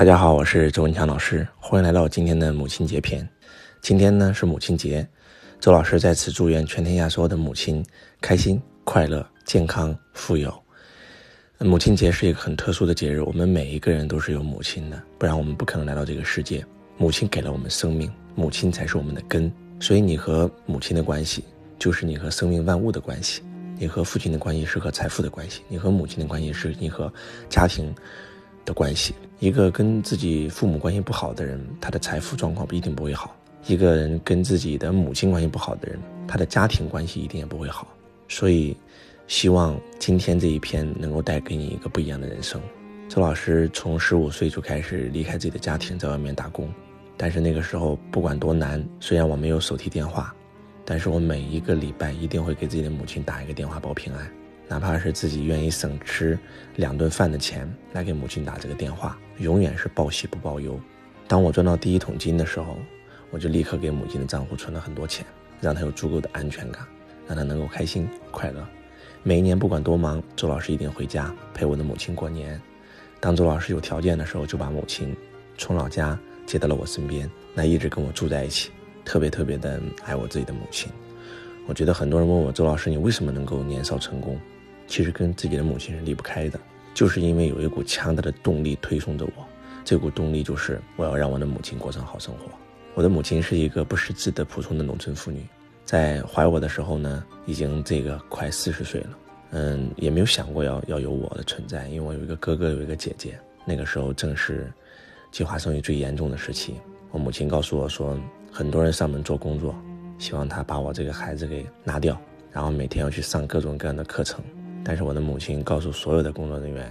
大家好，我是周文强老师，欢迎来到今天的母亲节篇。今天呢是母亲节，周老师在此祝愿全天下所有的母亲开心、快乐、健康、富有。母亲节是一个很特殊的节日，我们每一个人都是有母亲的，不然我们不可能来到这个世界。母亲给了我们生命，母亲才是我们的根，所以你和母亲的关系就是你和生命万物的关系。你和父亲的关系是和财富的关系，你和母亲的关系是你和家庭。的关系，一个跟自己父母关系不好的人，他的财富状况一定不会好；一个人跟自己的母亲关系不好的人，他的家庭关系一定也不会好。所以，希望今天这一篇能够带给你一个不一样的人生。周老师从十五岁就开始离开自己的家庭，在外面打工，但是那个时候不管多难，虽然我没有手提电话，但是我每一个礼拜一定会给自己的母亲打一个电话报平安。哪怕是自己愿意省吃两顿饭的钱来给母亲打这个电话，永远是报喜不报忧。当我赚到第一桶金的时候，我就立刻给母亲的账户存了很多钱，让她有足够的安全感，让她能够开心快乐。每一年不管多忙，周老师一定回家陪我的母亲过年。当周老师有条件的时候，就把母亲从老家接到了我身边，那一直跟我住在一起，特别特别的爱我自己的母亲。我觉得很多人问我周老师，你为什么能够年少成功？其实跟自己的母亲是离不开的，就是因为有一股强大的动力推送着我，这股动力就是我要让我的母亲过上好生活。我的母亲是一个不识字的普通的农村妇女，在怀我的时候呢，已经这个快四十岁了，嗯，也没有想过要要有我的存在，因为我有一个哥哥，有一个姐姐。那个时候正是计划生育最严重的时期，我母亲告诉我说，很多人上门做工作，希望她把我这个孩子给拿掉，然后每天要去上各种各样的课程。但是我的母亲告诉所有的工作人员，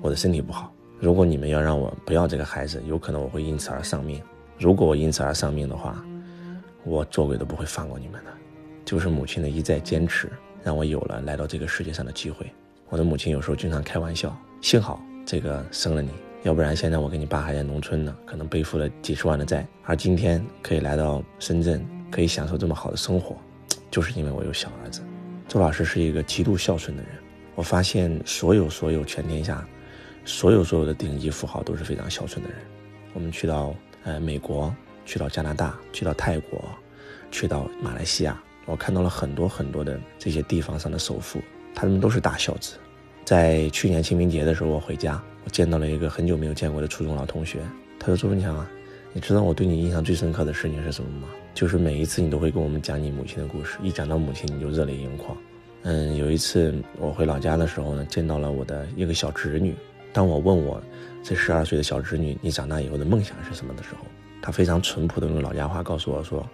我的身体不好。如果你们要让我不要这个孩子，有可能我会因此而丧命。如果我因此而丧命的话，我做鬼都不会放过你们的。就是母亲的一再坚持，让我有了来到这个世界上的机会。我的母亲有时候经常开玩笑，幸好这个生了你，要不然现在我跟你爸还在农村呢，可能背负了几十万的债。而今天可以来到深圳，可以享受这么好的生活，就是因为我有小儿子。周老师是一个极度孝顺的人。我发现所有所有全天下，所有所有的顶级富豪都是非常孝顺的人。我们去到呃美国，去到加拿大，去到泰国，去到马来西亚，我看到了很多很多的这些地方上的首富，他们都是大孝子。在去年清明节的时候，我回家，我见到了一个很久没有见过的初中老同学。他说：“周文强啊，你知道我对你印象最深刻的事情是什么吗？就是每一次你都会跟我们讲你母亲的故事，一讲到母亲你就热泪盈眶。”嗯，有一次我回老家的时候呢，见到了我的一个小侄女。当我问我这十二岁的小侄女，你长大以后的梦想是什么的时候，她非常淳朴的用老家话告诉我说：“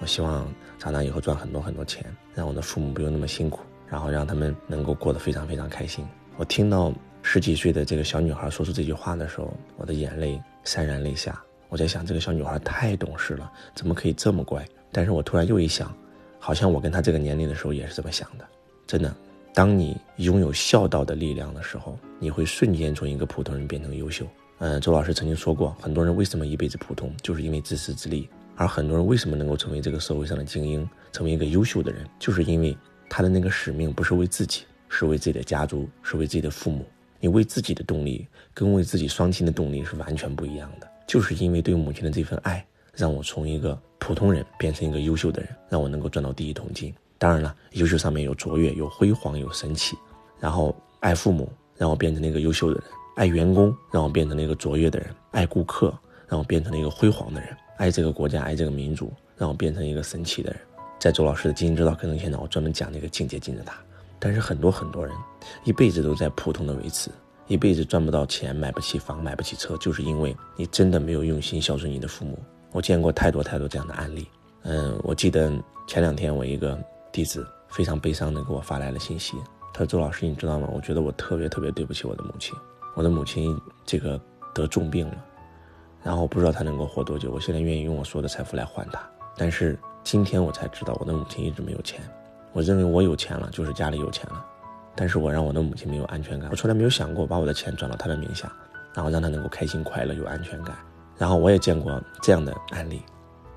我希望长大以后赚很多很多钱，让我的父母不用那么辛苦，然后让他们能够过得非常非常开心。”我听到十几岁的这个小女孩说出这句话的时候，我的眼泪潸然泪下。我在想，这个小女孩太懂事了，怎么可以这么乖？但是我突然又一想，好像我跟她这个年龄的时候也是这么想的。真的，当你拥有孝道的力量的时候，你会瞬间从一个普通人变成优秀。嗯，周老师曾经说过，很多人为什么一辈子普通，就是因为自私自利；而很多人为什么能够成为这个社会上的精英，成为一个优秀的人，就是因为他的那个使命不是为自己，是为自己的家族，是为自己的父母。你为自己的动力，跟为自己双亲的动力是完全不一样的。就是因为对母亲的这份爱，让我从一个普通人变成一个优秀的人，让我能够赚到第一桶金。当然了，优秀上面有卓越，有辉煌，有神奇。然后爱父母，让我变成了一个优秀的人；爱员工，让我变成了一个卓越的人；爱顾客，让我变成了一个辉煌的人；爱这个国家，爱这个民族，让我变成一个神奇的人。在周老师的《经营之道》课程现场，我专门讲那个境界金字塔。但是很多很多人一辈子都在普通的维持，一辈子赚不到钱，买不起房，买不起车，就是因为你真的没有用心孝顺你的父母。我见过太多太多这样的案例。嗯，我记得前两天我一个。弟子非常悲伤的给我发来了信息，他说：“周老师，你知道吗？我觉得我特别特别对不起我的母亲。我的母亲这个得重病了，然后我不知道她能够活多久。我现在愿意用我所有的财富来还她，但是今天我才知道，我的母亲一直没有钱。我认为我有钱了，就是家里有钱了，但是我让我的母亲没有安全感。我从来没有想过把我的钱转到她的名下，然后让她能够开心快乐有安全感。然后我也见过这样的案例。”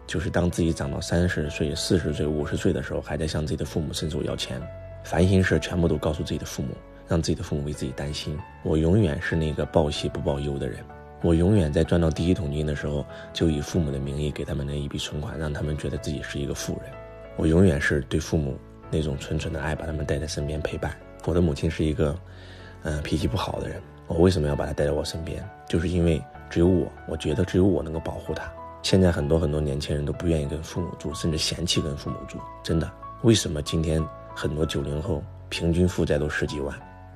就是当自己长到三十岁、四十岁、五十岁的时候，还在向自己的父母伸手要钱，烦心事全部都告诉自己的父母，让自己的父母为自己担心。我永远是那个报喜不报忧的人，我永远在赚到第一桶金的时候，就以父母的名义给他们那一笔存款，让他们觉得自己是一个富人。我永远是对父母那种纯纯的爱，把他们带在身边陪伴。我的母亲是一个，嗯，脾气不好的人。我为什么要把她带在我身边？就是因为只有我，我觉得只有我能够保护她。现在很多很多年轻人都不愿意跟父母住，甚至嫌弃跟父母住。真的，为什么今天很多九零后平均负债都十几万？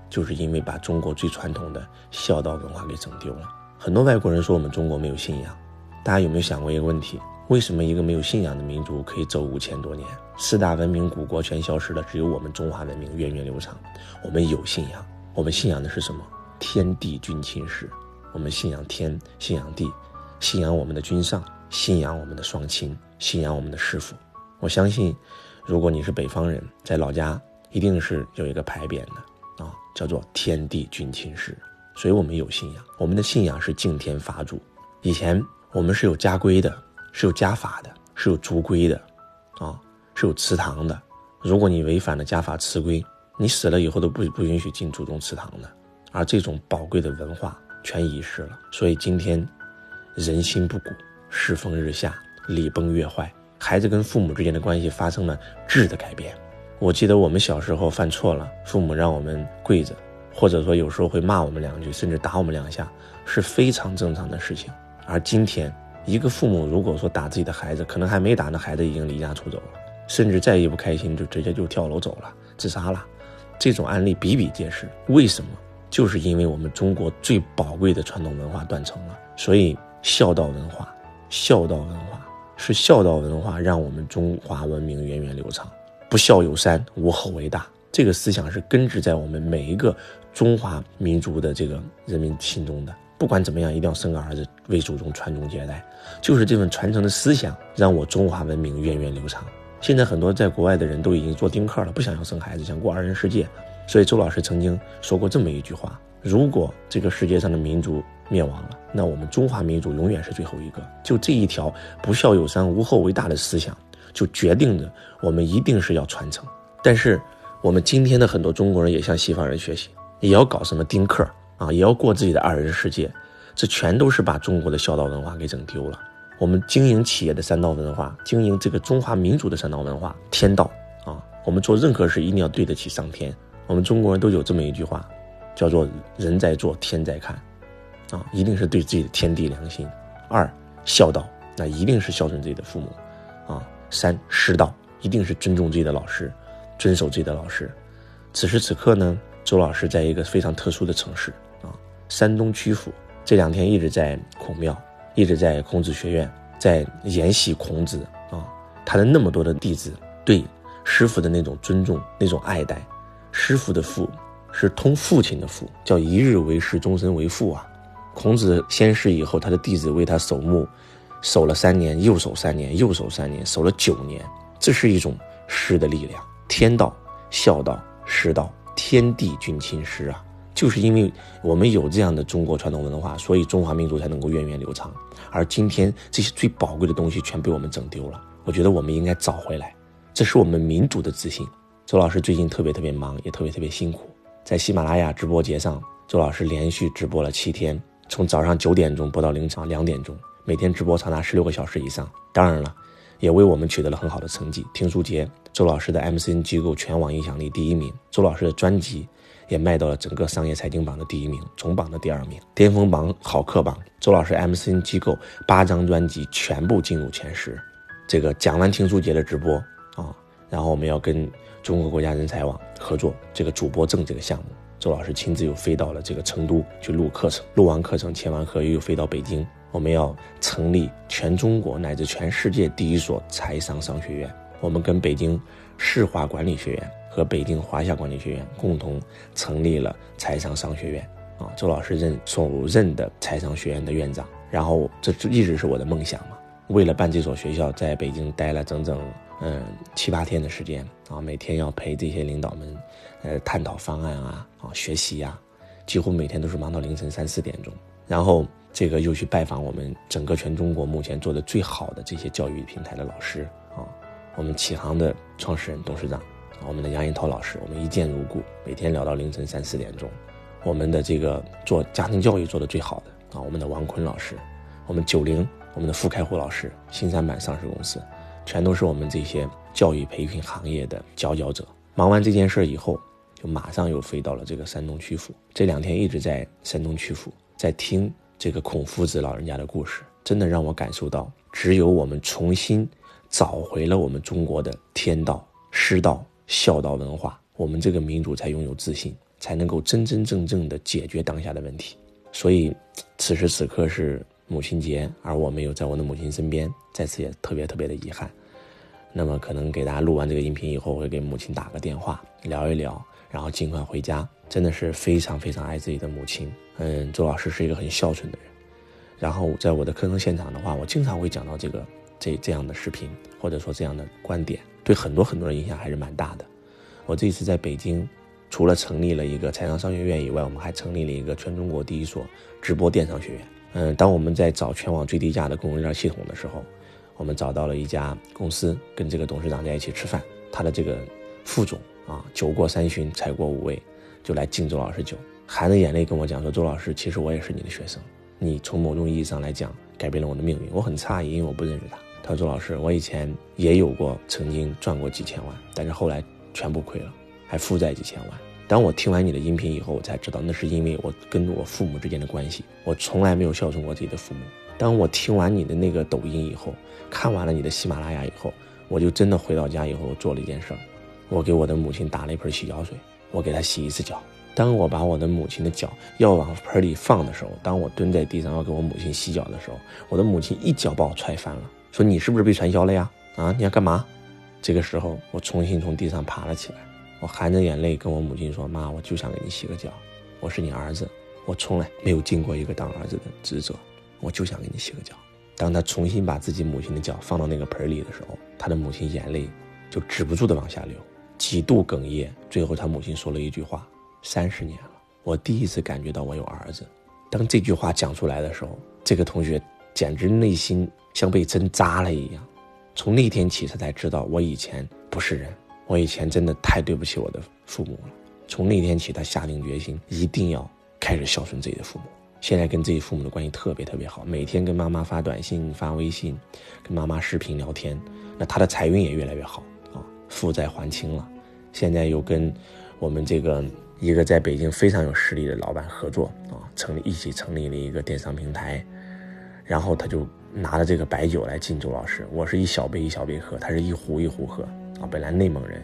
就是因为把中国最传统的孝道文化给整丢了。很多外国人说我们中国没有信仰，大家有没有想过一个问题？为什么一个没有信仰的民族可以走五千多年？四大文明古国全消失了，只有我们中华文明源远流长。我们有信仰，我们信仰的是什么？天地君亲师。我们信仰天，信仰地，信仰我们的君上，信仰我们的双亲，信仰我们的师傅。我相信，如果你是北方人，在老家一定是有一个牌匾的啊，叫做天地君亲师。所以我们有信仰，我们的信仰是敬天法主。以前我们是有家规的。是有家法的，是有族规的，啊，是有祠堂的。如果你违反了家法祠规，你死了以后都不不允许进祖宗祠堂的。而这种宝贵的文化全遗失了。所以今天，人心不古，世风日下，礼崩乐坏，孩子跟父母之间的关系发生了质的改变。我记得我们小时候犯错了，父母让我们跪着，或者说有时候会骂我们两句，甚至打我们两下，是非常正常的事情。而今天。一个父母如果说打自己的孩子，可能还没打，那孩子已经离家出走了，甚至再一不开心就直接就跳楼走了，自杀了。这种案例比比皆是。为什么？就是因为我们中国最宝贵的传统文化断层了。所以孝道文化，孝道文化是孝道文化让我们中华文明源远流长。不孝有三，无后为大。这个思想是根植在我们每一个中华民族的这个人民心中的。不管怎么样，一定要生个儿子为祖宗传宗接代，就是这份传承的思想，让我中华文明源远流长。现在很多在国外的人都已经做丁克了，不想要生孩子，想过二人世界。所以周老师曾经说过这么一句话：如果这个世界上的民族灭亡了，那我们中华民族永远是最后一个。就这一条不孝有三，无后为大的思想，就决定着我们一定是要传承。但是我们今天的很多中国人也向西方人学习，也要搞什么丁克。啊，也要过自己的二人世界，这全都是把中国的孝道文化给整丢了。我们经营企业的三道文化，经营这个中华民族的三道文化，天道啊，我们做任何事一定要对得起上天。我们中国人都有这么一句话，叫做“人在做，天在看”，啊，一定是对自己的天地良心。二孝道，那一定是孝顺自己的父母，啊。三师道，一定是尊重自己的老师，遵守自己的老师。此时此刻呢，周老师在一个非常特殊的城市啊。山东曲阜这两天一直在孔庙，一直在孔子学院，在研习孔子啊，他的那么多的弟子对师傅的那种尊重、那种爱戴，师傅的父是通父亲的父，叫一日为师，终身为父啊。孔子先逝以后，他的弟子为他守墓，守了三年，又守三年，又守三年，守了九年，这是一种师的力量，天道、孝道、师道，天地君亲师啊。就是因为我们有这样的中国传统文化，所以中华民族才能够源远流长。而今天这些最宝贵的东西全被我们整丢了。我觉得我们应该找回来，这是我们民族的自信。周老师最近特别特别忙，也特别特别辛苦，在喜马拉雅直播节上，周老师连续直播了七天，从早上九点钟播到凌晨两点钟，每天直播长达十六个小时以上。当然了，也为我们取得了很好的成绩。听书节，周老师的 MCN 机构全网影响力第一名，周老师的专辑。也卖到了整个商业财经榜的第一名，总榜的第二名，巅峰榜、好课榜，周老师 MCN 机构八张专辑全部进入前十。这个讲完听书节的直播啊，然后我们要跟中国国家人才网合作这个主播证这个项目，周老师亲自又飞到了这个成都去录课程，录完课程签完合约又飞到北京，我们要成立全中国乃至全世界第一所财商商学院，我们跟北京世华管理学院。和北京华夏管理学院共同成立了财商商学院啊，周老师任首任的财商学院的院长，然后这一直是我的梦想嘛。为了办这所学校，在北京待了整整嗯七八天的时间啊，每天要陪这些领导们呃探讨方案啊啊学习呀，几乎每天都是忙到凌晨三四点钟，然后这个又去拜访我们整个全中国目前做的最好的这些教育平台的老师啊，我们启航的创始人、董事长。我们的杨银涛老师，我们一见如故，每天聊到凌晨三四点钟。我们的这个做家庭教育做的最好的啊，我们的王坤老师，我们九零，我们的傅开虎老师，新三板上市公司，全都是我们这些教育培训行业的佼佼者。忙完这件事以后，就马上又飞到了这个山东曲阜。这两天一直在山东曲阜，在听这个孔夫子老人家的故事，真的让我感受到，只有我们重新找回了我们中国的天道、师道、孝道文化，我们这个民族才拥有自信，才能够真真正正的解决当下的问题。所以，此时此刻是母亲节，而我没有在我的母亲身边，在此也特别特别的遗憾。那么，可能给大家录完这个音频以后，我会给母亲打个电话，聊一聊，然后尽快回家。真的是非常非常爱自己的母亲。嗯，周老师是一个很孝顺的人。然后，在我的课程现场的话，我经常会讲到这个这这样的视频，或者说这样的观点，对很多很多人影响还是蛮大的。我这次在北京。除了成立了一个财商商学院以外，我们还成立了一个全中国第一所直播电商学院。嗯，当我们在找全网最低价的供应链系统的时候，我们找到了一家公司，跟这个董事长在一起吃饭，他的这个副总啊，酒过三巡，菜过五味，就来敬周老师酒，含着眼泪跟我讲说：“周老师，其实我也是你的学生，你从某种意义上来讲改变了我的命运。”我很诧异，因为我不认识他。他说：“周老师，我以前也有过曾经赚过几千万，但是后来全部亏了。”还负债几千万。当我听完你的音频以后，我才知道那是因为我跟我父母之间的关系。我从来没有孝顺过自己的父母。当我听完你的那个抖音以后，看完了你的喜马拉雅以后，我就真的回到家以后做了一件事儿，我给我的母亲打了一盆洗脚水，我给她洗一次脚。当我把我的母亲的脚要往盆里放的时候，当我蹲在地上要给我母亲洗脚的时候，我的母亲一脚把我踹翻了，说你是不是被传销了呀？啊，你要干嘛？这个时候我重新从地上爬了起来。我含着眼泪跟我母亲说：“妈，我就想给你洗个脚，我是你儿子，我从来没有尽过一个当儿子的职责，我就想给你洗个脚。”当他重新把自己母亲的脚放到那个盆里的时候，他的母亲眼泪就止不住的往下流，几度哽咽。最后他母亲说了一句话：“三十年了，我第一次感觉到我有儿子。”当这句话讲出来的时候，这个同学简直内心像被针扎了一样。从那天起，他才知道我以前不是人。我以前真的太对不起我的父母了。从那天起，他下定决心，一定要开始孝顺自己的父母。现在跟自己父母的关系特别特别好，每天跟妈妈发短信、发微信，跟妈妈视频聊天。那他的财运也越来越好啊，负债还清了。现在又跟我们这个一个在北京非常有实力的老板合作啊，成立一起成立了一个电商平台。然后他就拿着这个白酒来敬周老师，我是一小杯一小杯喝，他是一壶一壶喝。啊，本来内蒙人，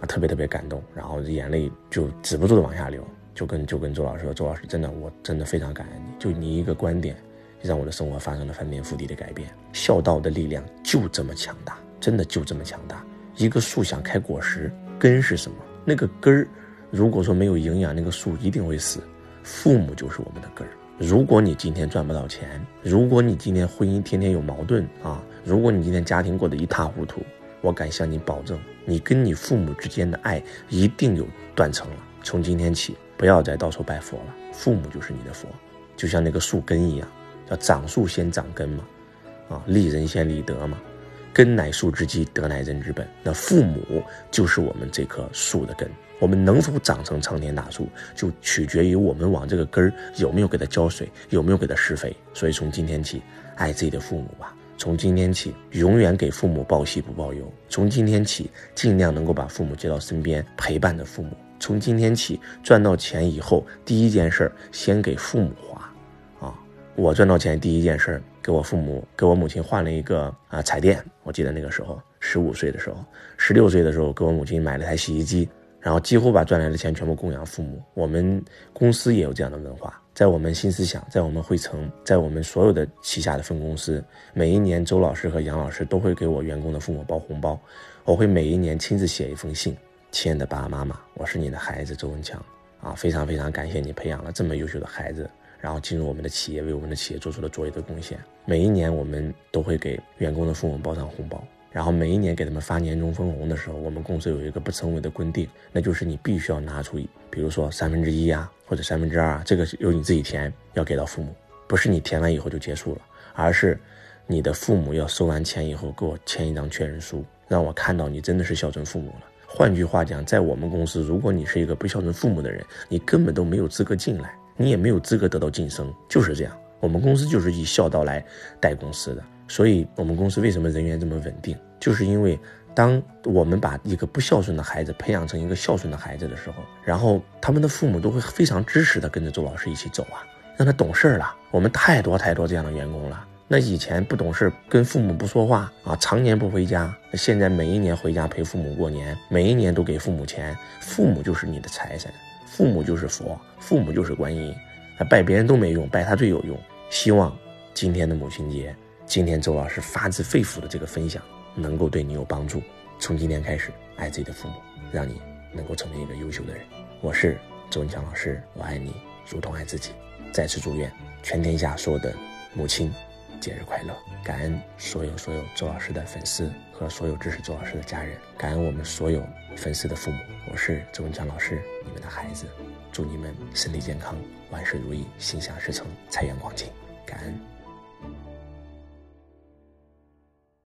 啊，特别特别感动，然后眼泪就止不住的往下流，就跟就跟周老师说，周老师真的，我真的非常感恩你，就你一个观点，让我的生活发生了翻天覆地的改变。孝道的力量就这么强大，真的就这么强大。一个树想开果实，根是什么？那个根儿，如果说没有营养，那个树一定会死。父母就是我们的根儿。如果你今天赚不到钱，如果你今天婚姻天天有矛盾啊，如果你今天家庭过得一塌糊涂。我敢向你保证，你跟你父母之间的爱一定有断层了。从今天起，不要再到处拜佛了，父母就是你的佛，就像那个树根一样，叫长树先长根嘛，啊，立人先立德嘛，根乃树之基，德乃人之本。那父母就是我们这棵树的根，我们能否长成苍天大树，就取决于我们往这个根儿有没有给它浇水，有没有给它施肥。所以从今天起，爱自己的父母吧。从今天起，永远给父母报喜不报忧。从今天起，尽量能够把父母接到身边陪伴着父母。从今天起，赚到钱以后，第一件事儿先给父母花。啊，我赚到钱第一件事儿给我父母，给我母亲换了一个啊彩电。我记得那个时候，十五岁的时候，十六岁的时候，给我母亲买了台洗衣机，然后几乎把赚来的钱全部供养父母。我们公司也有这样的文化。在我们新思想，在我们汇成，在我们所有的旗下的分公司，每一年周老师和杨老师都会给我员工的父母包红包。我会每一年亲自写一封信，亲爱的爸爸妈妈，我是你的孩子周文强啊，非常非常感谢你培养了这么优秀的孩子，然后进入我们的企业，为我们的企业做出了卓越的贡献。每一年我们都会给员工的父母包上红包。然后每一年给他们发年终分红的时候，我们公司有一个不成文的规定，那就是你必须要拿出，比如说三分之一啊，或者三分之二，这个由你自己填，要给到父母，不是你填完以后就结束了，而是你的父母要收完钱以后给我签一张确认书，让我看到你真的是孝顺父母了。换句话讲，在我们公司，如果你是一个不孝顺父母的人，你根本都没有资格进来，你也没有资格得到晋升，就是这样。我们公司就是以孝道来带公司的，所以我们公司为什么人员这么稳定，就是因为当我们把一个不孝顺的孩子培养成一个孝顺的孩子的时候，然后他们的父母都会非常支持的跟着周老师一起走啊，让他懂事了。我们太多太多这样的员工了。那以前不懂事，跟父母不说话啊，常年不回家。现在每一年回家陪父母过年，每一年都给父母钱。父母就是你的财神，父母就是佛，父母就是观音，拜别人都没用，拜他最有用。希望今天的母亲节，今天周老师发自肺腑的这个分享，能够对你有帮助。从今天开始，爱自己的父母，让你能够成为一个优秀的人。我是周文强老师，我爱你，如同爱自己。再次祝愿全天下所有的母亲。节日快乐！感恩所有所有周老师的粉丝和所有支持周老师的家人，感恩我们所有粉丝的父母。我是周文强老师，你们的孩子，祝你们身体健康，万事如意，心想事成，财源广进。感恩。